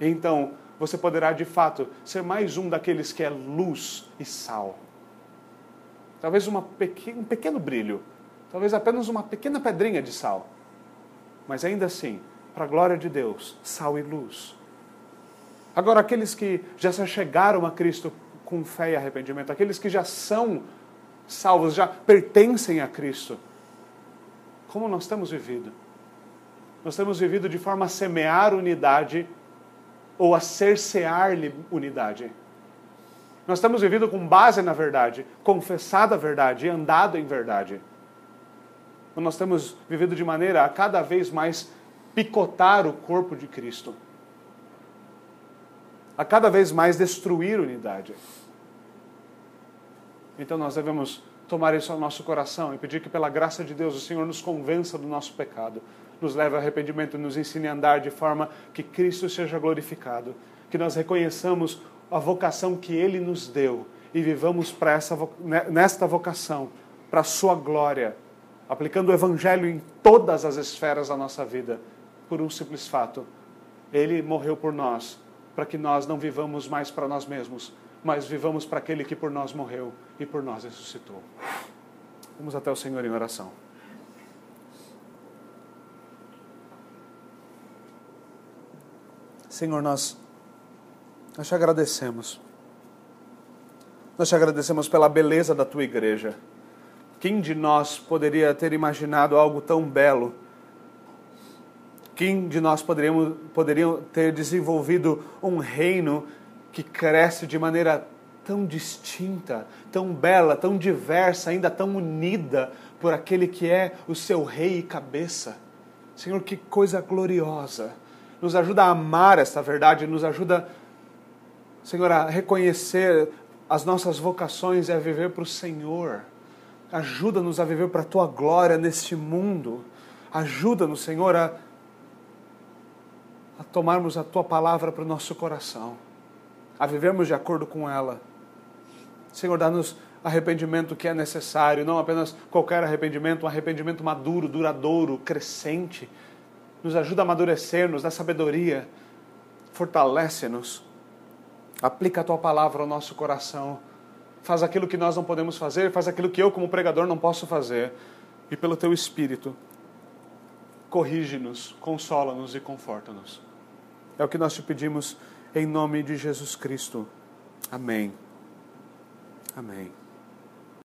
E então você poderá de fato ser mais um daqueles que é luz e sal talvez uma um pequeno brilho, talvez apenas uma pequena pedrinha de sal, mas ainda assim, para a glória de Deus, sal e luz. Agora, aqueles que já se chegaram a Cristo com fé e arrependimento, aqueles que já são salvos, já pertencem a Cristo, como nós temos vivido? Nós temos vivido de forma a semear unidade ou a cercear unidade. Nós temos vivido com base na verdade, confessado a verdade e andado em verdade. Nós temos vivido de maneira a cada vez mais picotar o corpo de Cristo. A cada vez mais destruir unidade. Então nós devemos tomar isso ao nosso coração e pedir que, pela graça de Deus, o Senhor nos convença do nosso pecado, nos leve ao arrependimento nos ensine a andar de forma que Cristo seja glorificado, que nós reconheçamos a vocação que Ele nos deu e vivamos essa, nesta vocação, para a Sua glória, aplicando o Evangelho em todas as esferas da nossa vida, por um simples fato: Ele morreu por nós, para que nós não vivamos mais para nós mesmos, mas vivamos para aquele que por nós morreu e por nós ressuscitou. Vamos até o Senhor em oração. Senhor, nós, nós te agradecemos. Nós te agradecemos pela beleza da tua igreja. Quem de nós poderia ter imaginado algo tão belo? Quem de nós poderíamos, poderia ter desenvolvido um reino que cresce de maneira tão distinta, tão bela, tão diversa, ainda tão unida por aquele que é o seu rei e cabeça? Senhor, que coisa gloriosa nos ajuda a amar esta verdade, nos ajuda, Senhor, a reconhecer as nossas vocações e a viver para o Senhor. Ajuda-nos a viver para a tua glória neste mundo. Ajuda-nos, Senhor, a, a tomarmos a tua palavra para o nosso coração, a vivermos de acordo com ela. Senhor, dá-nos arrependimento que é necessário, não apenas qualquer arrependimento, um arrependimento maduro, duradouro, crescente nos ajuda a amadurecer, nos dá sabedoria, fortalece-nos. Aplica a tua palavra ao nosso coração. Faz aquilo que nós não podemos fazer, faz aquilo que eu, como pregador, não posso fazer. E pelo teu Espírito, corrige-nos, consola-nos e conforta-nos. É o que nós te pedimos em nome de Jesus Cristo. Amém. Amém.